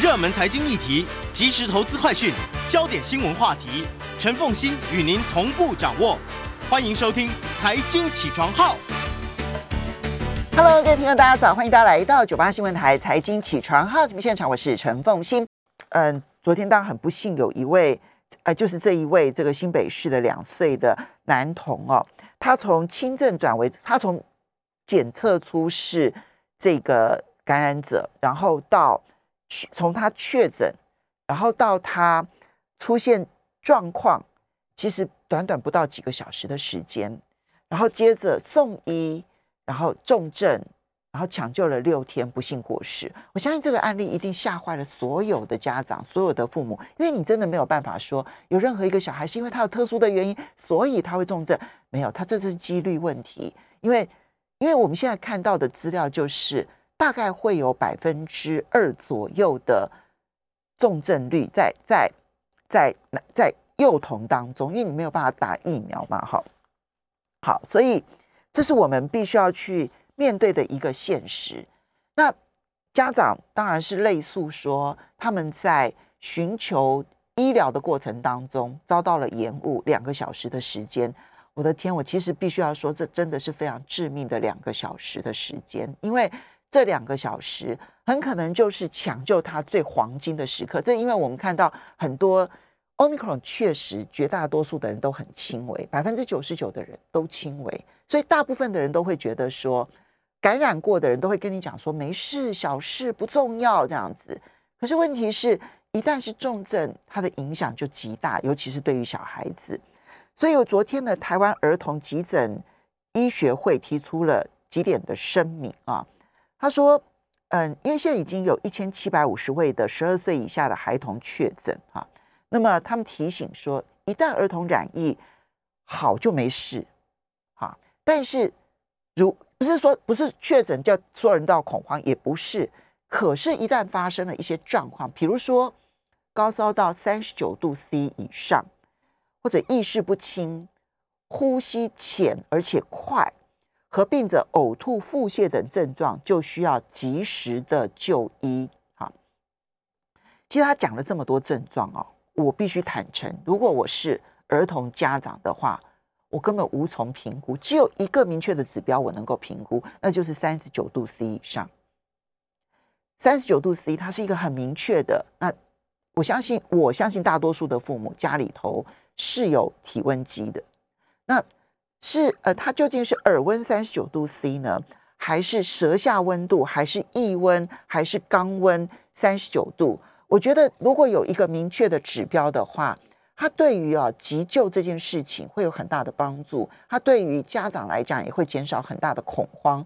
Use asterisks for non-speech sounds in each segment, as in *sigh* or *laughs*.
热门财经议题、即时投资快讯、焦点新闻话题，陈凤欣与您同步掌握。欢迎收听《财经起床号》。Hello，各位听众，大家早，欢迎大家来到九八新闻台《财经起床号》节目现场，我是陈凤欣。嗯，昨天当然很不幸，有一位，呃，就是这一位这个新北市的两岁的男童哦，他从轻症转为他从检测出是这个感染者，然后到从他确诊，然后到他出现状况，其实短短不到几个小时的时间，然后接着送医。然后重症，然后抢救了六天，不幸过世。我相信这个案例一定吓坏了所有的家长、所有的父母，因为你真的没有办法说有任何一个小孩是因为他有特殊的原因，所以他会重症。没有，他这是几率问题。因为，因为我们现在看到的资料就是，大概会有百分之二左右的重症率在在在在幼童当中，因为你没有办法打疫苗嘛，哈。好，所以。这是我们必须要去面对的一个现实。那家长当然是类诉说，他们在寻求医疗的过程当中遭到了延误两个小时的时间。我的天，我其实必须要说，这真的是非常致命的两个小时的时间，因为这两个小时很可能就是抢救他最黄金的时刻。这因为我们看到很多。Omicron 确实绝大多数的人都很轻微，百分之九十九的人都轻微，所以大部分的人都会觉得说，感染过的人都会跟你讲说没事，小事不重要这样子。可是问题是，一旦是重症，它的影响就极大，尤其是对于小孩子。所以，我昨天的，台湾儿童急诊医学会提出了几点的声明啊，他说，嗯，因为现在已经有一千七百五十位的十二岁以下的孩童确诊啊。那么他们提醒说，一旦儿童染疫，好就没事，哈。但是如不是说不是确诊叫所有人都要恐慌，也不是。可是，一旦发生了一些状况，比如说高烧到三十九度 C 以上，或者意识不清、呼吸浅而且快，合并着呕吐、腹泻等症状，就需要及时的就医。哈，其实他讲了这么多症状哦。我必须坦诚，如果我是儿童家长的话，我根本无从评估。只有一个明确的指标我能够评估，那就是三十九度 C 以上。三十九度 C，它是一个很明确的。那我相信，我相信大多数的父母家里头是有体温计的。那是呃，它究竟是耳温三十九度 C 呢，还是舌下温度，还是腋温，还是肛温三十九度？我觉得，如果有一个明确的指标的话，它对于啊急救这件事情会有很大的帮助。它对于家长来讲也会减少很大的恐慌。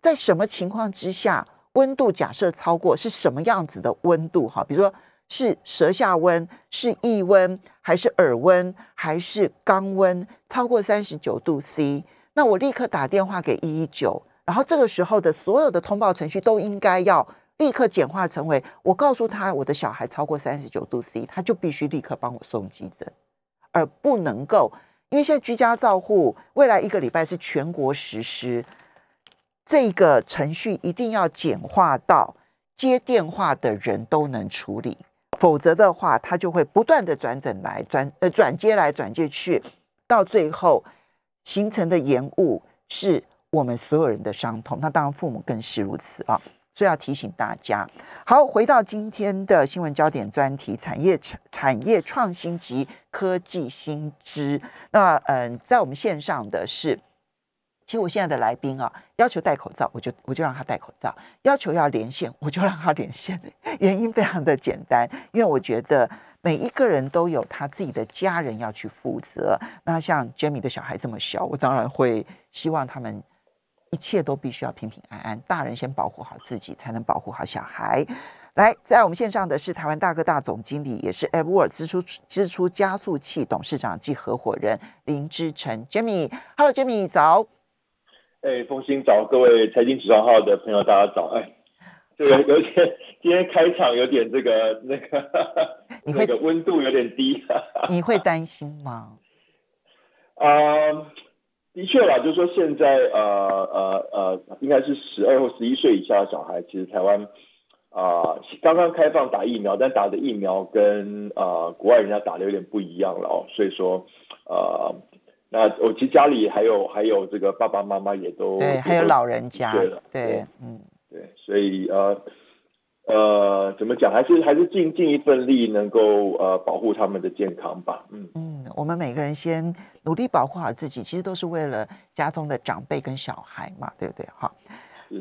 在什么情况之下，温度假设超过是什么样子的温度？哈，比如说是舌下温、是腋温，还是耳温，还是肛温超过三十九度 C，那我立刻打电话给一一九，然后这个时候的所有的通报程序都应该要。立刻简化成为，我告诉他我的小孩超过三十九度 C，他就必须立刻帮我送急诊，而不能够，因为现在居家照护未来一个礼拜是全国实施，这个程序一定要简化到接电话的人都能处理，否则的话他就会不断的转诊来转呃转接来转接去，到最后形成的延误是我们所有人的伤痛，那当然父母更是如此啊。所以要提醒大家，好，回到今天的新闻焦点专题：产业产产业创新及科技新知。那嗯，在我们线上的是，其实我现在的来宾啊，要求戴口罩，我就我就让他戴口罩；要求要连线，*laughs* 我就让他连线。*laughs* 原因非常的简单，因为我觉得每一个人都有他自己的家人要去负责。那像 Jamie 的小孩这么小，我当然会希望他们。一切都必须要平平安安，大人先保护好自己，才能保护好小孩。来，在我们线上的是台湾大哥大总经理，也是 a p 支出支出加速器董事长及合伙人林志成 Jamie。Hello，Jamie，早。哎，风兴早，各位财经起床号的朋友，大家早。哎，这个有点，今天开场有点这个那个，*laughs* 那个温度有点低，你会担心吗？*laughs* 啊。的确啦，就是说现在呃呃呃，应该是十二或十一岁以下的小孩，其实台湾啊，刚刚开放打疫苗，但打的疫苗跟啊国外人家打的有点不一样了哦，所以说呃，那我其实家里还有还有这个爸爸妈妈也都对，还有老人家对了，对，嗯，对，所以呃呃，怎么讲，还是还是尽尽一份力，能够呃保护他们的健康吧，嗯嗯，我们每个人先努力保护好自己，其实都是为了家中的长辈跟小孩嘛，对不对？好。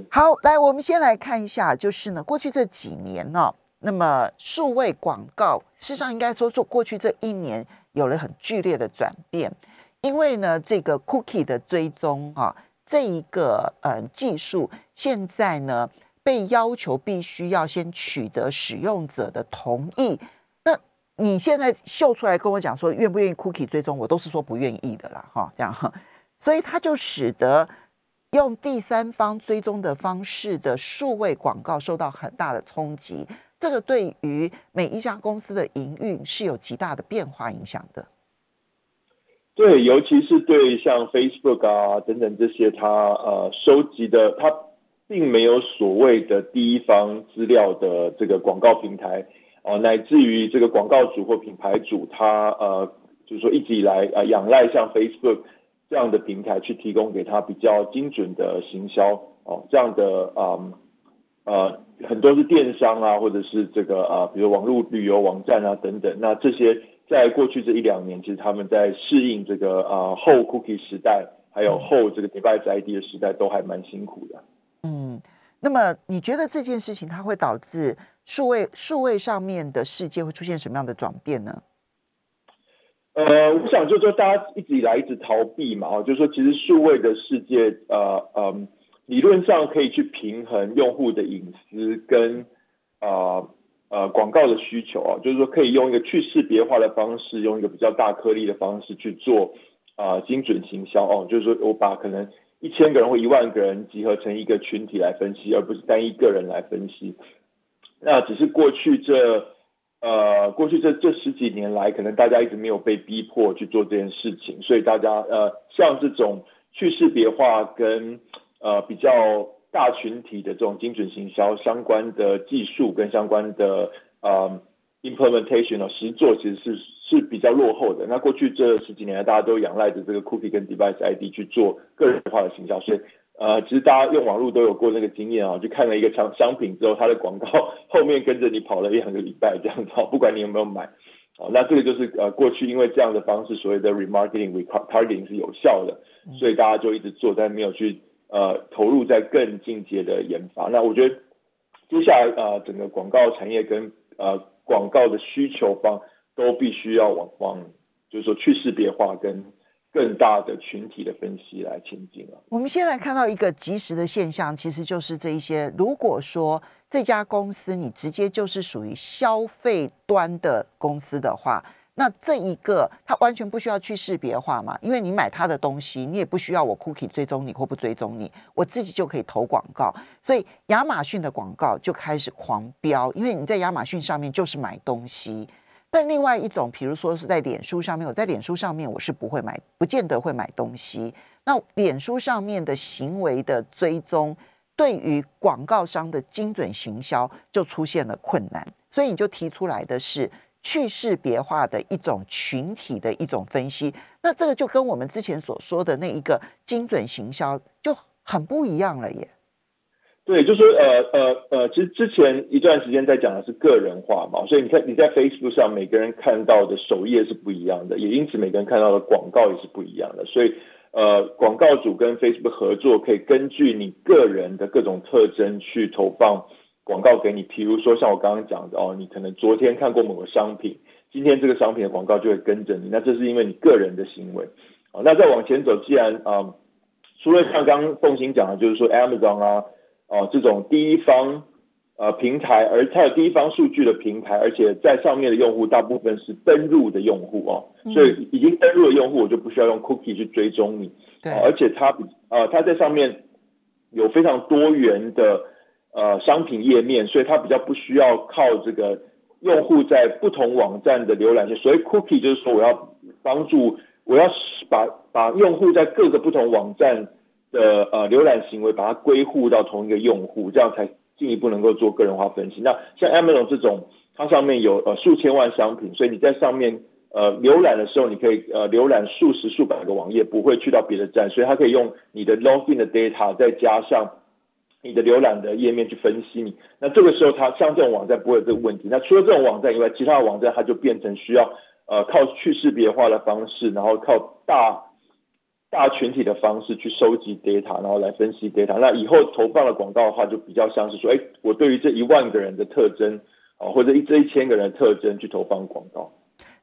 好，来，我们先来看一下，就是呢，过去这几年呢，那么数位广告，事实上应该说，做过去这一年有了很剧烈的转变，因为呢，这个 cookie 的追踪啊，这一个呃技术，现在呢被要求必须要先取得使用者的同意。那你现在秀出来跟我讲说，愿不愿意 cookie 追踪，我都是说不愿意的啦，哈，这样哈，所以它就使得。用第三方追踪的方式的数位广告受到很大的冲击，这个对于每一家公司的营运是有极大的变化影响的。对，尤其是对像 Facebook 啊等等这些，它呃收集的，它并没有所谓的第一方资料的这个广告平台哦，乃至于这个广告主或品牌主，他呃就是说一直以来啊仰赖像 Facebook。这样的平台去提供给他比较精准的行销哦，这样的啊呃很多是电商啊，或者是这个啊，比如网络旅游网站啊等等。那这些在过去这一两年，其实他们在适应这个啊后 cookie 时代，还有后这个 device ID 的时代，都还蛮辛苦的。嗯，那么你觉得这件事情它会导致数位数位上面的世界会出现什么样的转变呢？呃，我想就是说，大家一直以来一直逃避嘛，哦，就是说，其实数位的世界，呃，嗯，理论上可以去平衡用户的隐私跟啊呃呃广告的需求啊，就是说可以用一个去识别化的方式，用一个比较大颗粒的方式去做啊精准行销哦，就是说我把可能一千个人或一万个人集合成一个群体来分析，而不是单一个人来分析。那只是过去这。呃，过去这这十几年来，可能大家一直没有被逼迫去做这件事情，所以大家呃，像这种去识别化跟呃比较大群体的这种精准行销相关的技术跟相关的呃 implementation 哦，实做其实是是比较落后的。那过去这十几年来，大家都仰赖着这个 cookie 跟 device ID 去做个人化的行销，所以。呃，其实大家用网络都有过那个经验啊，就看了一个商商品之后，它的广告后面跟着你跑了一两个礼拜这样子，不管你有没有买，哦，那这个就是呃过去因为这样的方式，所谓的 remarketing retargeting 是有效的，所以大家就一直做，但没有去呃投入在更进阶的研发。那我觉得接下来呃整个广告产业跟呃广告的需求方都必须要往往就是说去识别化跟。更大的群体的分析来前进了。我们现在看到一个及时的现象，其实就是这一些。如果说这家公司你直接就是属于消费端的公司的话，那这一个它完全不需要去识别化嘛，因为你买它的东西，你也不需要我 cookie 追踪你或不追踪你，我自己就可以投广告。所以亚马逊的广告就开始狂飙，因为你在亚马逊上面就是买东西。但另外一种，比如说是在脸书上面，我在脸书上面我是不会买，不见得会买东西。那脸书上面的行为的追踪，对于广告商的精准行销就出现了困难。所以你就提出来的是去识别化的一种群体的一种分析。那这个就跟我们之前所说的那一个精准行销就很不一样了耶。对，就是呃呃呃，其实之前一段时间在讲的是个人化嘛，所以你看你在 Facebook 上每个人看到的首页是不一样的，也因此每个人看到的广告也是不一样的。所以呃，广告主跟 Facebook 合作，可以根据你个人的各种特征去投放广告给你。比如说像我刚刚讲的哦，你可能昨天看过某个商品，今天这个商品的广告就会跟着你，那这是因为你个人的行为。哦，那再往前走，既然啊，除了像刚刚凤兴讲的，就是说 Amazon 啊。哦，这种第一方呃平台，而它有第一方数据的平台，而且在上面的用户大部分是登录的用户哦，所以已经登录的用户，我就不需要用 cookie 去追踪你。对，而且它比呃它在上面有非常多元的呃商品页面，所以它比较不需要靠这个用户在不同网站的浏览器。所以 cookie 就是说我要帮助我要把把用户在各个不同网站。的呃浏览行为，把它归户到同一个用户，这样才进一步能够做个人化分析。那像 Amazon 这种，它上面有呃数千万商品，所以你在上面呃浏览的时候，你可以呃浏览数十数百个网页，不会去到别的站，所以它可以用你的 login 的 data 再加上你的浏览的页面去分析你。那这个时候，它像这种网站不会有这个问题。那除了这种网站以外，其他的网站它就变成需要呃靠去识别化的方式，然后靠大。大群体的方式去收集 data，然后来分析 data。那以后投放的广告的话，就比较像是说，哎，我对于这一万个人的特征啊，或者一这一千个人的特征去投放广告。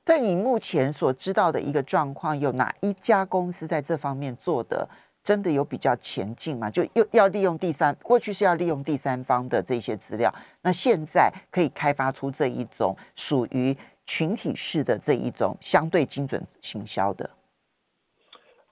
但你目前所知道的一个状况，有哪一家公司在这方面做的真的有比较前进吗？就又要利用第三，过去是要利用第三方的这些资料，那现在可以开发出这一种属于群体式的这一种相对精准行销的。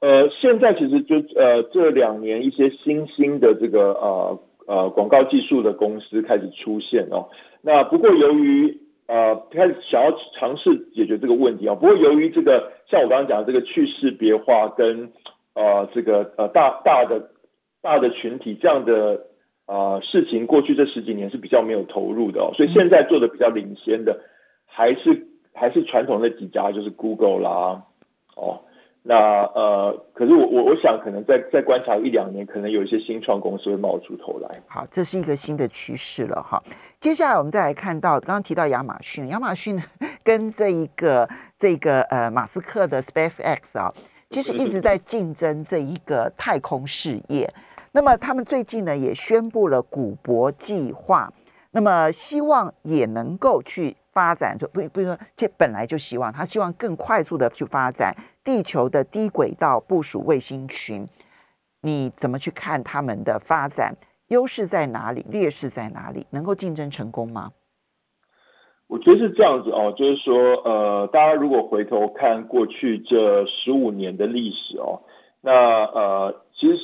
呃，现在其实就呃这两年一些新兴的这个呃呃广告技术的公司开始出现哦。那不过由于呃开始想要尝试解决这个问题啊，不过由于这个像我刚刚讲的这个去识别化跟呃这个呃大大的大的群体这样的啊事情，过去这十几年是比较没有投入的哦，所以现在做的比较领先的还是还是传统的几家，就是 Google 啦哦。那呃，可是我我我想可能再再观察一两年，可能有一些新创公司会冒出头来。好，这是一个新的趋势了哈。接下来我们再来看到，刚刚提到亚马逊，亚马逊 *laughs* 跟这一个这个呃马斯克的 Space X 啊，其实一直在竞争这一个太空事业。那么他们最近呢也宣布了古博计划，那么希望也能够去。发展就不不是说，这本来就希望他希望更快速的去发展地球的低轨道部署卫星群。你怎么去看他们的发展？优势在哪里？劣势在哪里？能够竞争成功吗？我觉得是这样子哦，就是说，呃，大家如果回头看过去这十五年的历史哦，那呃，其实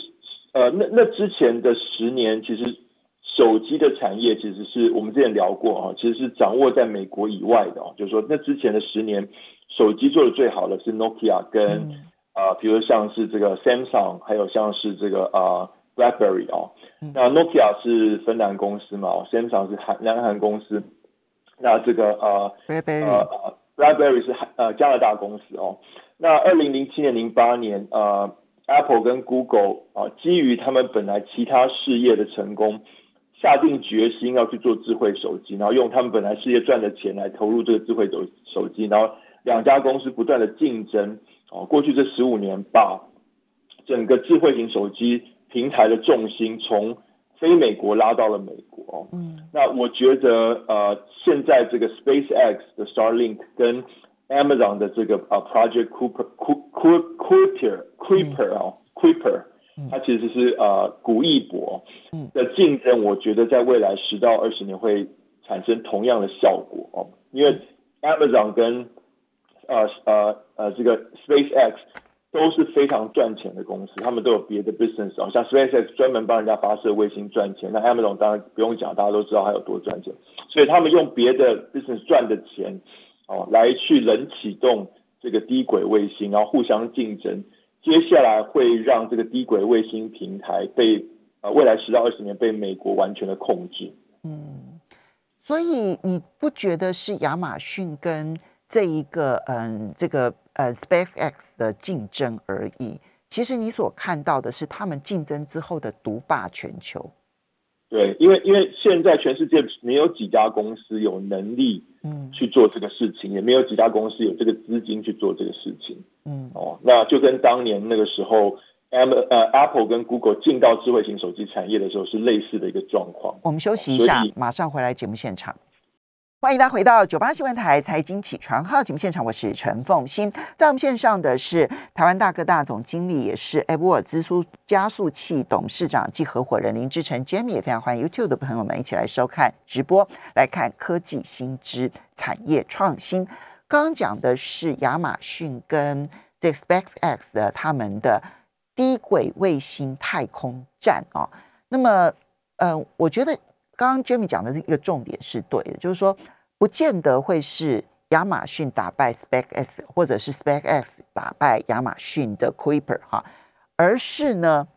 呃，那那之前的十年其实。手机的产业其实是我们之前聊过啊，其实是掌握在美国以外的哦。就是说，那之前的十年，手机做的最好的是 Nokia 跟啊，比如像是这个 Samsung，还有像是这个啊 BlackBerry 哦。那 Nokia 是芬兰公司嘛，Samsung 是韩南韩公司。那这个呃呃 BlackBerry 是呃加拿大公司哦。那二零零七年、零八年呃 Apple 跟 Google 啊，基于他们本来其他事业的成功。下定决心要去做智慧手机，然后用他们本来事业赚的钱来投入这个智慧手手机，然后两家公司不断的竞争，哦，过去这十五年把整个智慧型手机平台的重心从非美国拉到了美国，嗯，那我觉得呃，现在这个 SpaceX 的 Starlink 跟 Amazon 的这个呃 Project Cooper Cooper Cooper 啊 Cooper。它其实是呃古一博。的竞争，我觉得在未来十到二十年会产生同样的效果哦，因为 Amazon 跟呃呃呃这个 SpaceX 都是非常赚钱的公司，他们都有别的 business 哦，像 SpaceX 专门帮人家发射卫星赚钱，那 Amazon 当然不用讲，大家都知道它有多赚钱，所以他们用别的 business 赚的钱哦来去冷启动这个低轨卫星，然后互相竞争。接下来会让这个低轨卫星平台被呃未来十到二十年被美国完全的控制。嗯，所以你不觉得是亚马逊跟这一个嗯这个呃 SpaceX 的竞争而已？其实你所看到的是他们竞争之后的独霸全球。对，因为因为现在全世界没有几家公司有能力嗯去做这个事情，也没有几家公司有这个资金去做这个事情，嗯哦，那就跟当年那个时候，M 呃 Apple 跟 Google 进到智慧型手机产业的时候是类似的一个状况。我们休息一下，马上回来节目现场。欢迎大家回到九八新闻台财经起床号节目现场，我是陈凤欣。在我们线上的是台湾大哥大总经理，也是艾波尔支出加速器董事长及合伙人林志成 Jamie，也非常欢迎 YouTube 的朋友们一起来收看直播，来看科技新知、产业创新。刚刚讲的是亚马逊跟 SpaceX 的他们的低轨卫星太空站啊。那么，呃，我觉得。刚刚 Jimmy 讲的一个重点是对的，就是说，不见得会是亚马逊打败 Specs，或者是 SpaceX 打败亚马逊的 Kuiper 哈，而是呢，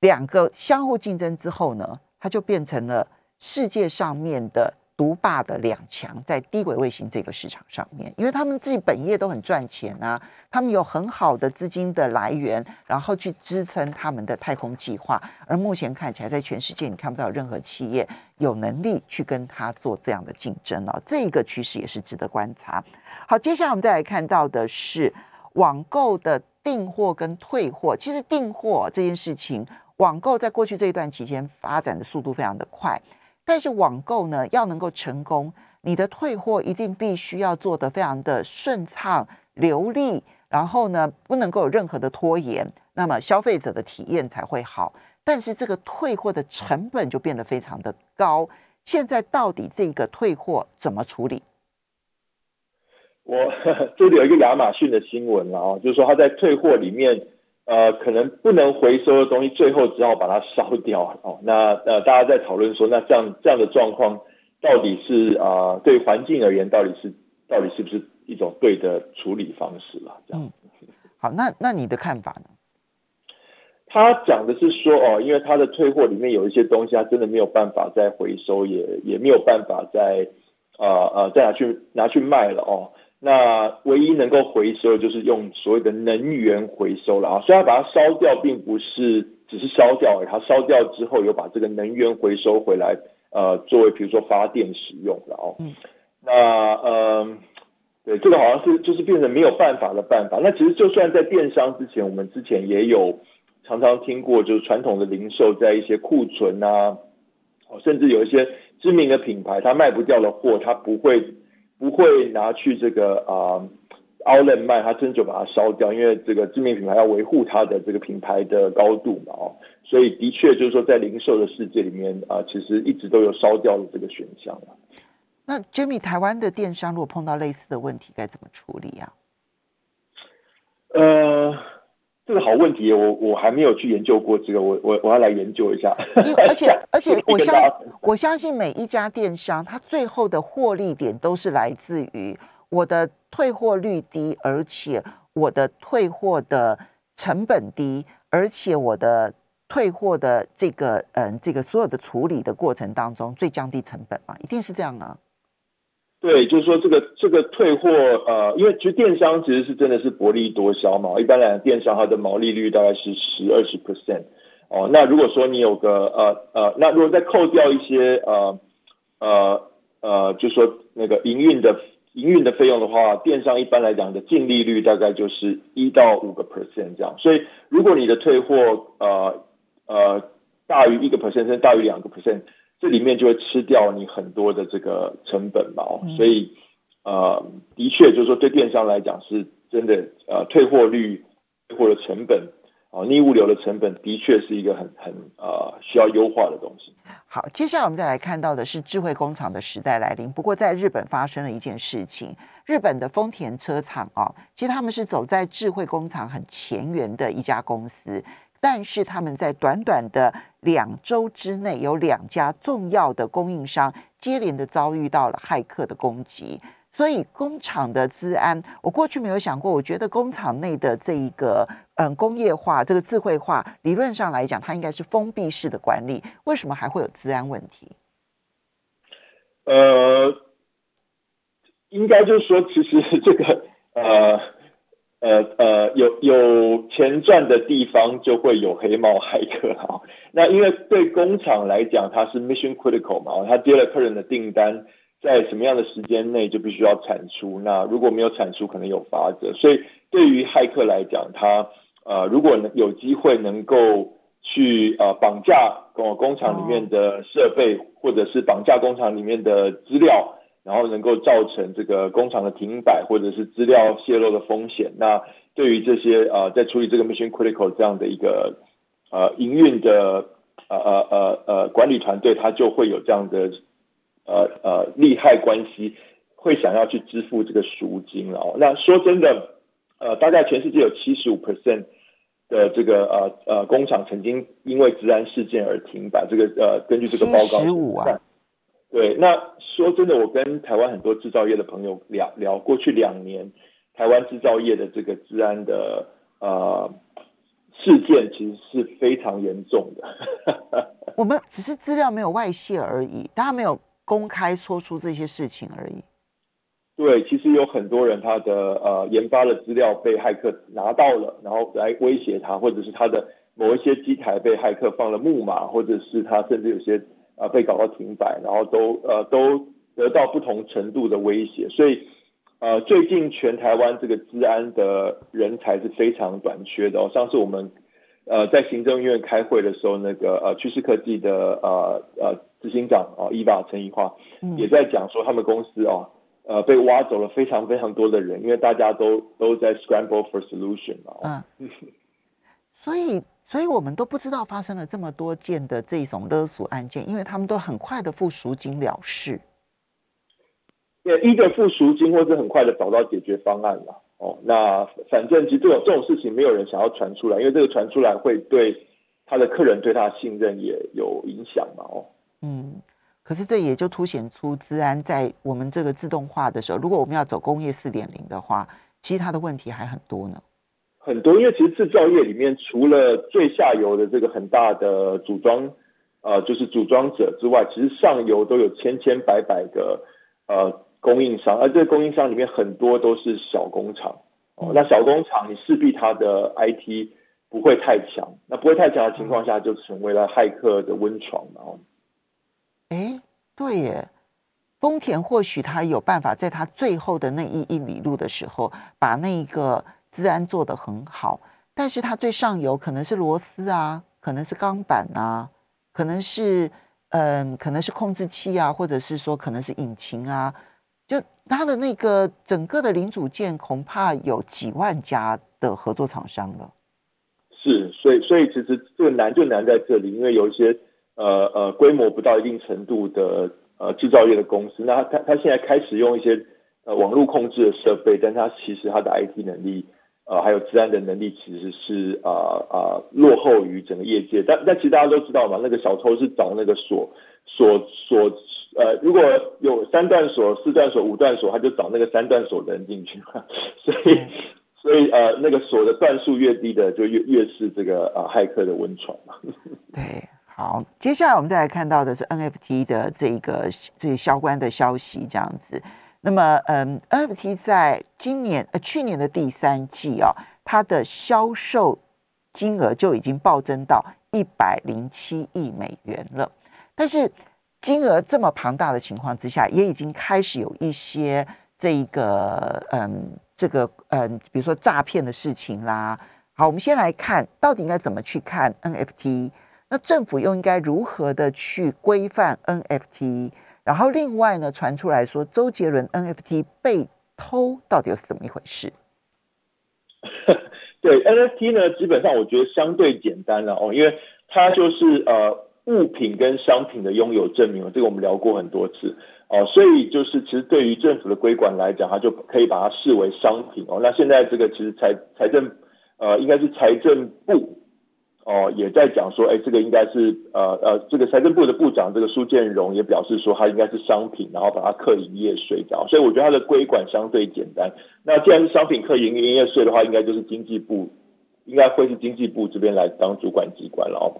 两个相互竞争之后呢，它就变成了世界上面的。独霸的两强在低轨卫星这个市场上面，因为他们自己本业都很赚钱啊，他们有很好的资金的来源，然后去支撑他们的太空计划。而目前看起来，在全世界你看不到任何企业有能力去跟他做这样的竞争哦。这一个趋势也是值得观察。好，接下来我们再来看到的是网购的订货跟退货。其实订货这件事情，网购在过去这一段期间发展的速度非常的快。但是网购呢，要能够成功，你的退货一定必须要做得非常的顺畅流利，然后呢，不能够有任何的拖延，那么消费者的体验才会好。但是这个退货的成本就变得非常的高。现在到底这个退货怎么处理？我 *laughs* 这里有一个亚马逊的新闻了啊，就是说他在退货里面。呃，可能不能回收的东西，最后只好把它烧掉 *laughs* 哦。那呃，大家在讨论说，那这样这样的状况，到底是啊，对环境而言，到底是到底是不是一种对的处理方式了？这样。好，那那你的看法呢？他讲的是说，哦，因为他的退货里面有一些东西，他真的没有办法再回收，也也没有办法再啊啊再拿去拿去卖了哦。那唯一能够回收就是用所谓的能源回收了啊，虽然把它烧掉，并不是只是烧掉，它烧掉之后有把这个能源回收回来，呃，作为比如说发电使用的哦。嗯。那嗯，对，这个好像是就是变成没有办法的办法。那其实就算在电商之前，我们之前也有常常听过，就是传统的零售在一些库存啊，哦，甚至有一些知名的品牌，它卖不掉的货，它不会。不会拿去这个啊，Outlet 卖，他真就把它烧掉，因为这个知名品牌要维护它的这个品牌的高度嘛，哦，所以的确就是说在零售的世界里面啊，其实一直都有烧掉的这个选项那 Jimmy，台湾的电商如果碰到类似的问题，该怎么处理啊？呃。这个好问题，我我还没有去研究过这个，我我我要来研究一下。而且而且，*laughs* 我相我相信每一家电商，它最后的获利点都是来自于我的退货率低，而且我的退货的成本低，而且我的退货的这个嗯这个所有的处理的过程当中最降低成本嘛，一定是这样啊。对，就是说这个这个退货，呃，因为其实电商其实是真的是薄利多销嘛。一般来讲，电商它的毛利率大概是十二十 percent 哦。那如果说你有个呃呃，那如果再扣掉一些呃呃呃，就说那个营运的营运的费用的话，电商一般来讲的净利率大概就是一到五个 percent 这样。所以如果你的退货呃呃大于一个 percent，甚至大于两个 percent。这里面就会吃掉你很多的这个成本嘛，所以呃，的确就是说对电商来讲是真的呃，退货率或者成本啊，逆物流的成本的确是一个很很呃需要优化的东西。好，接下来我们再来看到的是智慧工厂的时代来临。不过在日本发生了一件事情，日本的丰田车厂啊，其实他们是走在智慧工厂很前沿的一家公司。但是他们在短短的两周之内，有两家重要的供应商接连的遭遇到了骇客的攻击，所以工厂的治安，我过去没有想过。我觉得工厂内的这一个嗯工业化这个智慧化，理论上来讲，它应该是封闭式的管理，为什么还会有治安问题？呃，应该就是说，其实这个呃。呃呃，有有钱赚的地方就会有黑猫骇客哈。那因为对工厂来讲，它是 mission critical 嘛，它接了客人的订单，在什么样的时间内就必须要产出。那如果没有产出，可能有罚则。所以对于骇客来讲，他呃如果能有机会能够去呃绑架工工厂里面的设备，或者是绑架工厂里面的资料。然后能够造成这个工厂的停摆或者是资料泄露的风险。那对于这些呃，在处理这个 mission critical 这样的一个呃营运的呃呃呃呃管理团队，他就会有这样的呃呃利害关系，会想要去支付这个赎金了。那说真的，呃，大概全世界有七十五 percent 的这个呃呃工厂曾经因为治安事件而停摆。这个呃，根据这个报告十五万。对，那说真的，我跟台湾很多制造业的朋友聊聊，过去两年台湾制造业的这个治安的呃事件其实是非常严重的。*laughs* 我们只是资料没有外泄而已，大家没有公开说出这些事情而已。对，其实有很多人他的呃研发的资料被骇客拿到了，然后来威胁他，或者是他的某一些机台被骇客放了木马，或者是他甚至有些呃被搞到停摆，然后都呃都得到不同程度的威胁。所以呃最近全台湾这个治安的人才是非常短缺的哦。上次我们呃在行政院开会的时候，那个呃趋势科技的呃呃执行长啊伊娃陈怡华也在讲说他们公司哦。呃，被挖走了非常非常多的人，因为大家都都在 scramble for solution 嘛。嗯，所以，所以我们都不知道发生了这么多件的这种勒索案件，因为他们都很快的付赎金了事。对，一个付赎金，或是很快的找到解决方案了。哦，那反正其实这种这种事情，没有人想要传出来，因为这个传出来会对他的客人对他的信任也有影响嘛。哦，嗯。可是这也就凸显出治安在我们这个自动化的时候，如果我们要走工业四点零的话，其实它的问题还很多呢。很多，因为其实制造业里面除了最下游的这个很大的组装，呃，就是组装者之外，其实上游都有千千百百个呃供应商，而这个供应商里面很多都是小工厂。哦，那小工厂你势必它的 IT 不会太强，那不会太强的情况下，就成为了骇客的温床嘛。哎，对耶，丰田或许他有办法在他最后的那一一里路的时候，把那个治安做得很好。但是它最上游可能是螺丝啊，可能是钢板啊，可能是嗯，可能是控制器啊，或者是说可能是引擎啊，就它的那个整个的零组件恐怕有几万家的合作厂商了。是，所以所以其实这个难就难在这里，因为有一些。呃呃，规模不到一定程度的呃制造业的公司，那他他现在开始用一些呃网络控制的设备，但他其实他的 IT 能力呃还有治安的能力其实是啊啊落后于整个业界。但但其实大家都知道嘛，那个小偷是找那个锁锁锁呃，如果有三段锁、四段锁、五段锁，他就找那个三段锁的人进去嘛。*laughs* 所以所以呃，那个锁的段数越低的，就越越是这个啊骇客的温床嘛。*laughs* 对。好，接下来我们再来看到的是 NFT 的这个这相关的消息，这样子。那么，嗯，NFT 在今年呃去年的第三季啊，它的销售金额就已经暴增到一百零七亿美元了。但是，金额这么庞大的情况之下，也已经开始有一些这一个嗯这个嗯，比如说诈骗的事情啦。好，我们先来看到底应该怎么去看 NFT。那政府又应该如何的去规范 NFT？然后另外呢，传出来说周杰伦 NFT 被偷，到底又是怎么一回事？*laughs* 对 NFT 呢，基本上我觉得相对简单了哦，因为它就是呃物品跟商品的拥有证明，这个我们聊过很多次哦，所以就是其实对于政府的规管来讲，它就可以把它视为商品哦。那现在这个其实财财政呃应该是财政部。哦，也在讲说，哎，这个应该是呃呃，这个财政部的部长这个苏建荣也表示说，它应该是商品，然后把它课营业税掉，所以我觉得它的规管相对简单。那既然是商品课营营业税的话，应该就是经济部，应该会是经济部这边来当主管机关了。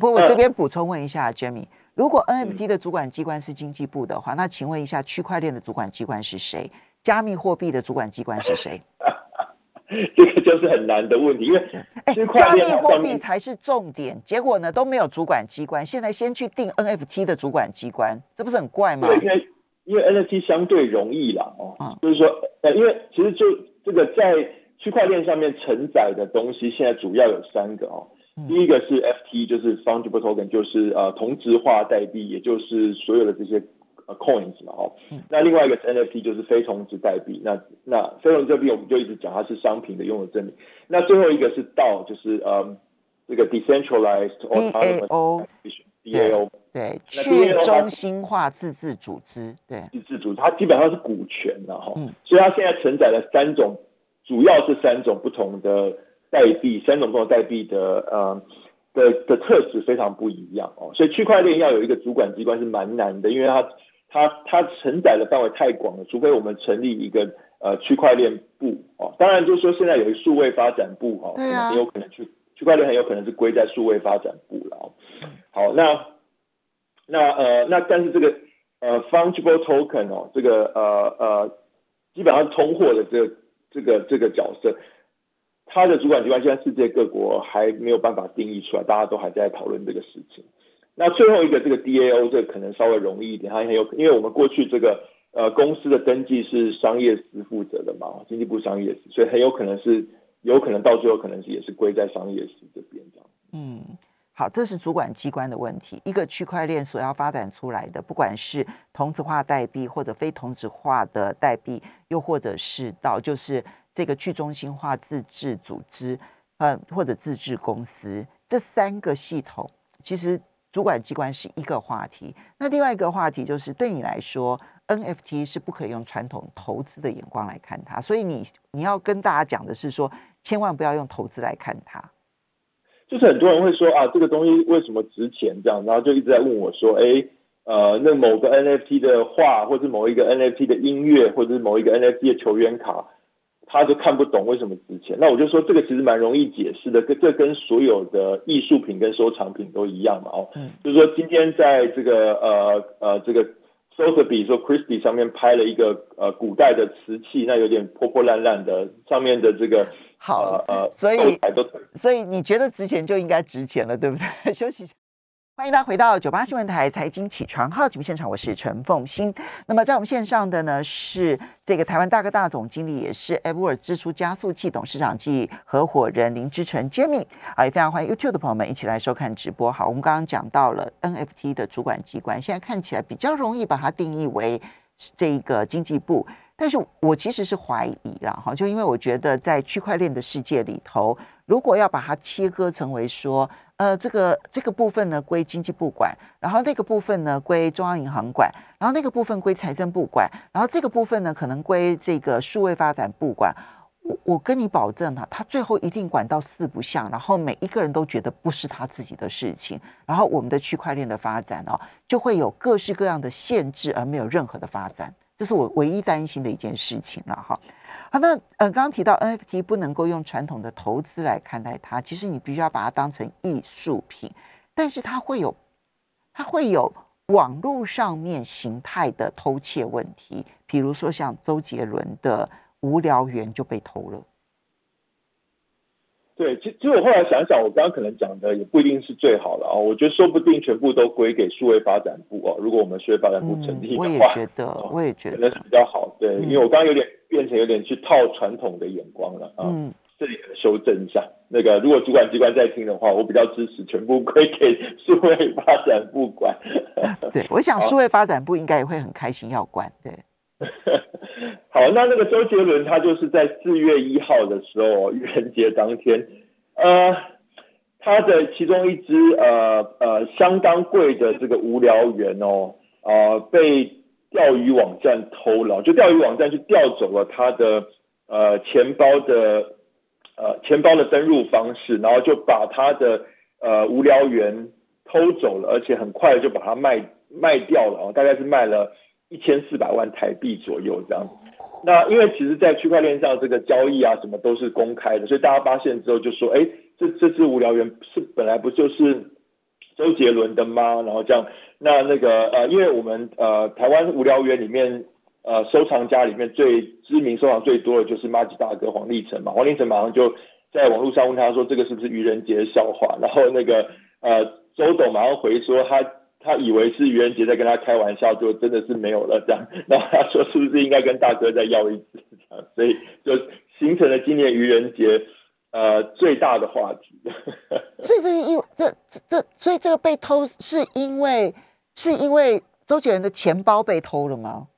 不，我这边补充问一下，Jamie，如果 NFT 的主管机关是经济部的话，那请问一下，区块链的主管机关是谁？加密货币的主管机关是谁？*laughs* 这个就是很难的问题，因为加密货币才是重点，结果呢都没有主管机关。现在先去定 NFT 的主管机关，这不是很怪吗？对，因为因为 NFT 相对容易啦，哦，就是说，呃，因为其实就这个在区块链上面承载的东西，现在主要有三个哦。第一个是 FT，就是 Fungible Token，就是呃同质化代币，也就是所有的这些。呃，coins 嘛，哦，那另外一个 NFT 就是非同质代币，那那非同质代币我们就一直讲它是商品的拥有证明。那最后一个是 DAO，就是呃这个 decentralized DAO，DAO，对，去中心化自治组织，对，自治组织，它基本上是股权的哈，所以它现在承载了三种，主要是三种不同的代币，三种不同代币的呃。的的特质非常不一样哦，所以区块链要有一个主管机关是蛮难的，因为它。它它承载的范围太广了，除非我们成立一个呃区块链部哦，当然就是说现在有一数位发展部哦，可能也有可能去区块链很有可能是归在数位发展部了。好，那那呃那但是这个呃 fungible token 哦，这个呃呃基本上通货的这个这个这个角色，它的主管机关现在世界各国还没有办法定义出来，大家都还在讨论这个事情。那最后一个这个 DAO 这个可能稍微容易一点，它很有因为我们过去这个呃公司的登记是商业司负责的嘛，经济部商业司，所以很有可能是有可能到最后可能是也是归在商业司这边这样。嗯，好，这是主管机关的问题。一个区块链所要发展出来的，不管是同质化代币或者非同质化的代币，又或者是到就是这个去中心化自治组织，呃，或者自治公司，这三个系统其实。主管机关是一个话题，那另外一个话题就是对你来说，NFT 是不可以用传统投资的眼光来看它，所以你你要跟大家讲的是说，千万不要用投资来看它。就是很多人会说啊，这个东西为什么值钱这样，然后就一直在问我说，哎，呃，那某个 NFT 的画，或者某一个 NFT 的音乐，或者是某一个 NFT 的球员卡。他就看不懂为什么值钱，那我就说这个其实蛮容易解释的，跟这跟所有的艺术品跟收藏品都一样嘛，哦，就是说今天在这个呃呃这个 Sotheby 说 Christie 上面拍了一个呃古代的瓷器，那有点破破烂烂的，上面的这个好呃，所以所以你觉得值钱就应该值钱了，对不对？*laughs* 休息一下。欢迎大家回到九八新闻台财经起床号节目现场，我是陈凤欣。那么在我们线上的呢是这个台湾大哥大总经理，也是 e v e r 支出加速器董事长暨合伙人林之成 Jamie 啊，也非常欢迎 YouTube 的朋友们一起来收看直播。好，我们刚刚讲到了 NFT 的主管机关，现在看起来比较容易把它定义为这个经济部，但是我其实是怀疑了哈，就因为我觉得在区块链的世界里头，如果要把它切割成为说。呃，这个这个部分呢归经济部管，然后那个部分呢归中央银行管，然后那个部分归财政部管，然后这个部分呢可能归这个数位发展部管。我我跟你保证啊，他最后一定管到四不像，然后每一个人都觉得不是他自己的事情，然后我们的区块链的发展哦，就会有各式各样的限制，而没有任何的发展。这是我唯一担心的一件事情了哈。好，那呃，刚刚提到 NFT 不能够用传统的投资来看待它，其实你必须要把它当成艺术品，但是它会有它会有网络上面形态的偷窃问题，比如说像周杰伦的无聊猿就被偷了。对，其其实我后来想想，我刚刚可能讲的也不一定是最好的啊。我觉得说不定全部都归给数位发展部哦。如果我们数位发展部成立的话，我也觉得，我也觉得可能是比较好。对，因为我刚刚有点变成有点去套传统的眼光了啊。嗯，这里修正一下。那个，如果主管机关在听的话，我比较支持全部归给数位发展部管。*laughs* 对，我想数位发展部应该也会很开心要管。对。*laughs* 好，那那个周杰伦他就是在四月一号的时候，愚人节当天，呃，他的其中一只呃呃相当贵的这个无聊猿哦，啊被钓鱼网站偷了，就钓鱼网站去调走了他的呃钱包的呃钱包的登录方式，然后就把他的呃无聊猿偷走了，而且很快就把它卖卖掉了，大概是卖了。一千四百万台币左右这样，那因为其实，在区块链上这个交易啊，什么都是公开的，所以大家发现之后就说，哎，这这只无聊猿是本来不就是周杰伦的吗？然后这样，那那个呃，因为我们呃台湾无聊猿里面呃收藏家里面最知名收藏最多的就是马吉大哥黄立成嘛，黄立成马上就在网络上问他说，这个是不是愚人节的笑话？然后那个呃周董马上回说他。他以为是愚人节在跟他开玩笑，就真的是没有了这样。*laughs* 然后他说是不是应该跟大哥再要一次这样？所以就形成了今年愚人节呃最大的话题。*laughs* 所以这因这这这，所以这个被偷是因为是因为周杰伦的钱包被偷了吗？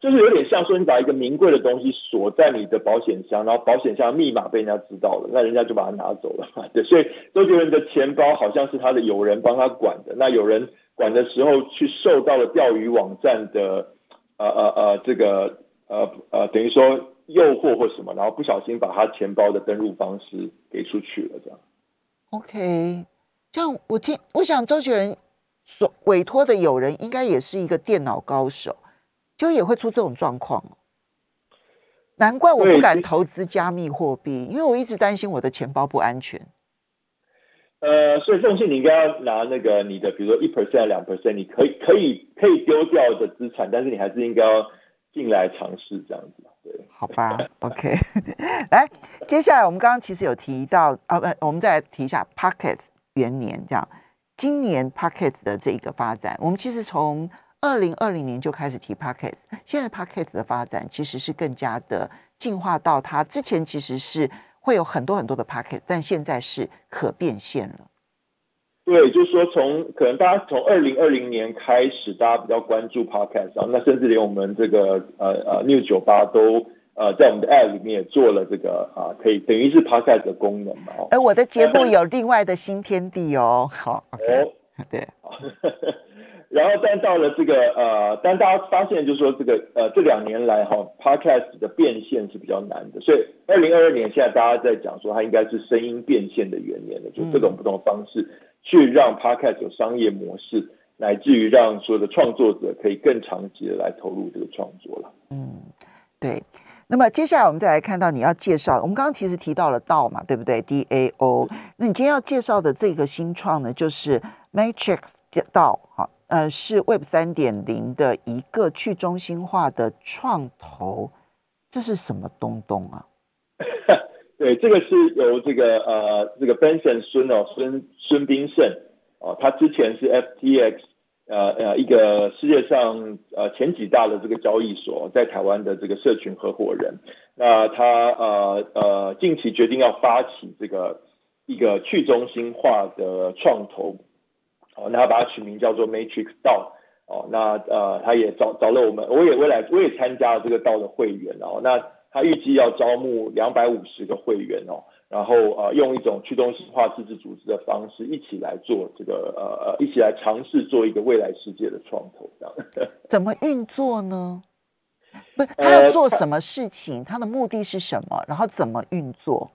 就是有点像说，你把一个名贵的东西锁在你的保险箱，然后保险箱密码被人家知道了，那人家就把它拿走了。*laughs* 对，所以周杰伦的钱包好像是他的友人帮他管的，那有人管的时候去受到了钓鱼网站的呃呃呃这个呃呃等于说诱惑或什么，然后不小心把他钱包的登录方式给出去了，这样。OK，这样我听，我想周杰伦所委托的友人应该也是一个电脑高手。就也会出这种状况，难怪我不敢投资加密货币，因为我一直担心我的钱包不安全。呃，所以奉信你应该要拿那个你的，比如说一 percent、两 percent，你可以可以可以丢掉的资产，但是你还是应该要进来尝试这样子。对，好吧，OK。*laughs* 来，接下来我们刚刚其实有提到啊，不，我们再来提一下 Pockets 元年这样。今年 Pockets 的这个发展，我们其实从二零二零年就开始提 Pockets，现在 Pockets 的发展其实是更加的进化到它之前其实是。会有很多很多的 packet，但现在是可变现了。对，就是说从可能大家从二零二零年开始，大家比较关注 podcast，然后那甚至连我们这个呃呃 New 酒吧都呃在我们的 app 里面也做了这个啊，可以等于是 podcast 的功能嘛。哎，我的节目有另外的新天地哦。好，哦，对。*laughs* 然后，但到了这个呃，但大家发现就是说，这个呃，这两年来哈，podcast 的变现是比较难的。所以，二零二二年现在大家在讲说，它应该是声音变现的元年了，就各种不同的方式去让 podcast 有商业模式，乃至于让所有的创作者可以更长期的来投入这个创作了。嗯，对。那么接下来我们再来看到你要介绍，我们刚刚其实提到了道嘛，对不对？DAO。那你今天要介绍的这个新创呢，就是 Matrix 道，好。呃，是 Web 三点零的一个去中心化的创投，这是什么东东啊？*laughs* 对，这个是由这个呃这个 Benson 孙哦孙孙斌胜哦，他之前是 FTX 呃呃一个世界上呃前几大的这个交易所，在台湾的这个社群合伙人。那他呃呃近期决定要发起这个一个去中心化的创投。哦，那他把它取名叫做 Matrix 道哦，那呃，他也找找了我们，我也未来我也参加了这个道的会员哦，那他预计要招募两百五十个会员哦，然后呃，用一种去中心化自治组织的方式，一起来做这个呃呃，一起来尝试做一个未来世界的创投这样。*laughs* 怎么运作呢？不，他要做什么事情？他的目的是什么？然后怎么运作？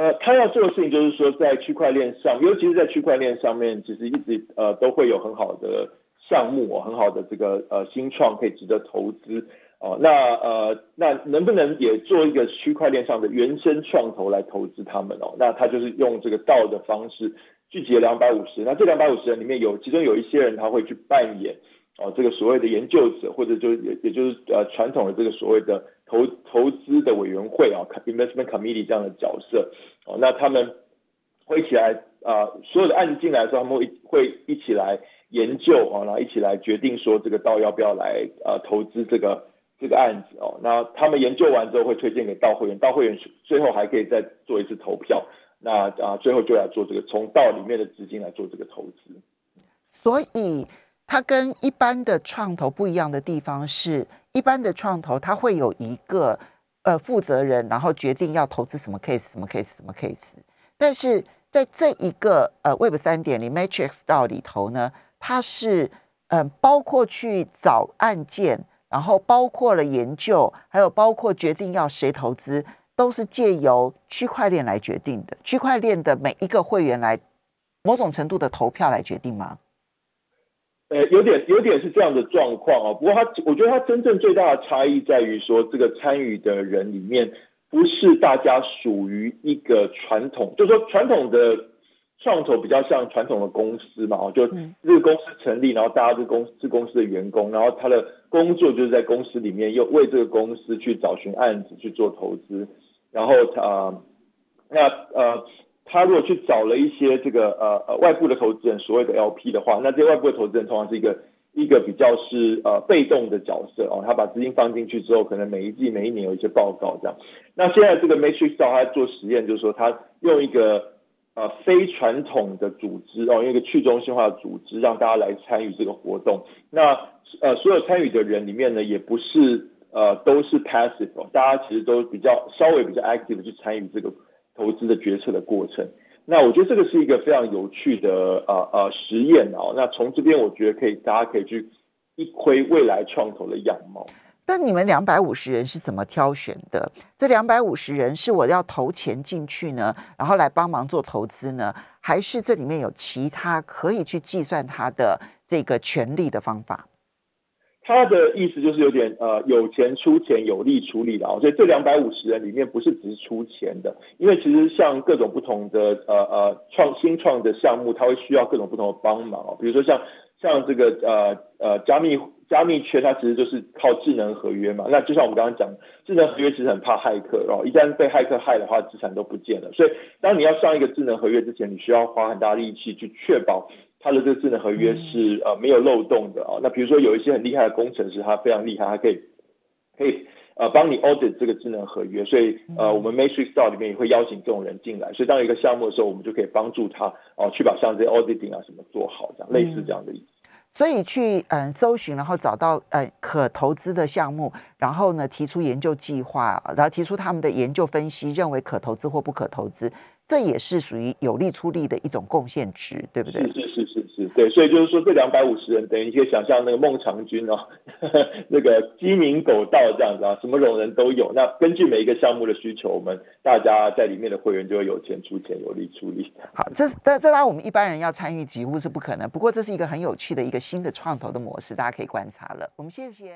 呃，他要做的事情就是说，在区块链上，尤其是在区块链上面，其实一直呃都会有很好的项目哦，很好的这个呃新创可以值得投资哦。那呃，那能不能也做一个区块链上的原生创投来投资他们哦？那他就是用这个道的方式聚集了两百五十，那这两百五十人里面有其中有一些人他会去扮演哦这个所谓的研究者，或者就也也就是呃传统的这个所谓的。投投资的委员会啊，investment committee 这样的角色，哦，那他们会一起来啊，所有的案子进来的时候，他们会会一起来研究啊，然后一起来决定说这个道要不要来呃投资这个这个案子哦。那他们研究完之后会推荐给道会员，道会员最后还可以再做一次投票，那啊最后就来做这个从道里面的资金来做这个投资。所以它跟一般的创投不一样的地方是。一般的创投，它会有一个呃负责人，然后决定要投资什么 case，什么 case，什么 case。但是在这一个呃 Web 三点零 Matrix 道里头呢，它是嗯包括去找案件，然后包括了研究，还有包括决定要谁投资，都是借由区块链来决定的。区块链的每一个会员来某种程度的投票来决定吗？呃，有点有点是这样的状况啊。不过他，我觉得他真正最大的差异在于说，这个参与的人里面不是大家属于一个传统，就是说传统的创投比较像传统的公司嘛，就这个公司成立，然后大家是公是公司的员工，然后他的工作就是在公司里面又为这个公司去找寻案子去做投资，然后他那呃。他如果去找了一些这个呃呃外部的投资人，所谓的 LP 的话，那这些外部的投资人通常是一个一个比较是呃被动的角色哦，他把资金放进去之后，可能每一季每一年有一些报告这样。那现在这个 Matrix 道他做实验，就是说他用一个呃非传统的组织哦，用一个去中心化的组织让大家来参与这个活动。那呃所有参与的人里面呢，也不是呃都是 passive，哦大家其实都比较稍微比较 active 去参与这个。投资的决策的过程，那我觉得这个是一个非常有趣的呃呃实验哦。那从这边我觉得可以，大家可以去一窥未来创投的样貌。那你们两百五十人是怎么挑选的？这两百五十人是我要投钱进去呢，然后来帮忙做投资呢，还是这里面有其他可以去计算他的这个权利的方法？他的意思就是有点呃有钱出钱有力出力的啊，所以这两百五十人里面不是只是出钱的，因为其实像各种不同的呃呃创新创的项目，它会需要各种不同的帮忙哦，比如说像像这个呃呃加密加密圈，它其实就是靠智能合约嘛，那就像我们刚刚讲，智能合约其实很怕骇客哦，一旦被骇客害的话，资产都不见了，所以当你要上一个智能合约之前，你需要花很大力气去确保。它的这个智能合约是呃没有漏洞的啊。那比如说有一些很厉害的工程师，他非常厉害，他可以可以呃帮你 audit 这个智能合约。所以呃我们 Matrix DAO 里面也会邀请这种人进来。所以当一个项目的时候，我们就可以帮助他哦去把像这些 auditing 啊什么做好，这样类似这样的意思。所以去嗯搜寻，然后找到呃可投资的项目，然后呢提出研究计划，然后提出他们的研究分析，认为可投资或不可投资，这也是属于有力出力的一种贡献值，对不对？是是是是是，对。所以就是说，这两百五十人，等于你可以想象那个孟尝君哦，*laughs* 那个鸡鸣狗盗这样子啊，什么种人都有。那根据每一个项目的需求，我们大家在里面的会员就会有钱出钱，有力出力。好，这是这这当然我们一般人要参与几乎是不可能，不过这是一个很有趣的一个新的创投的模式，大家可以观察了。我们谢谢。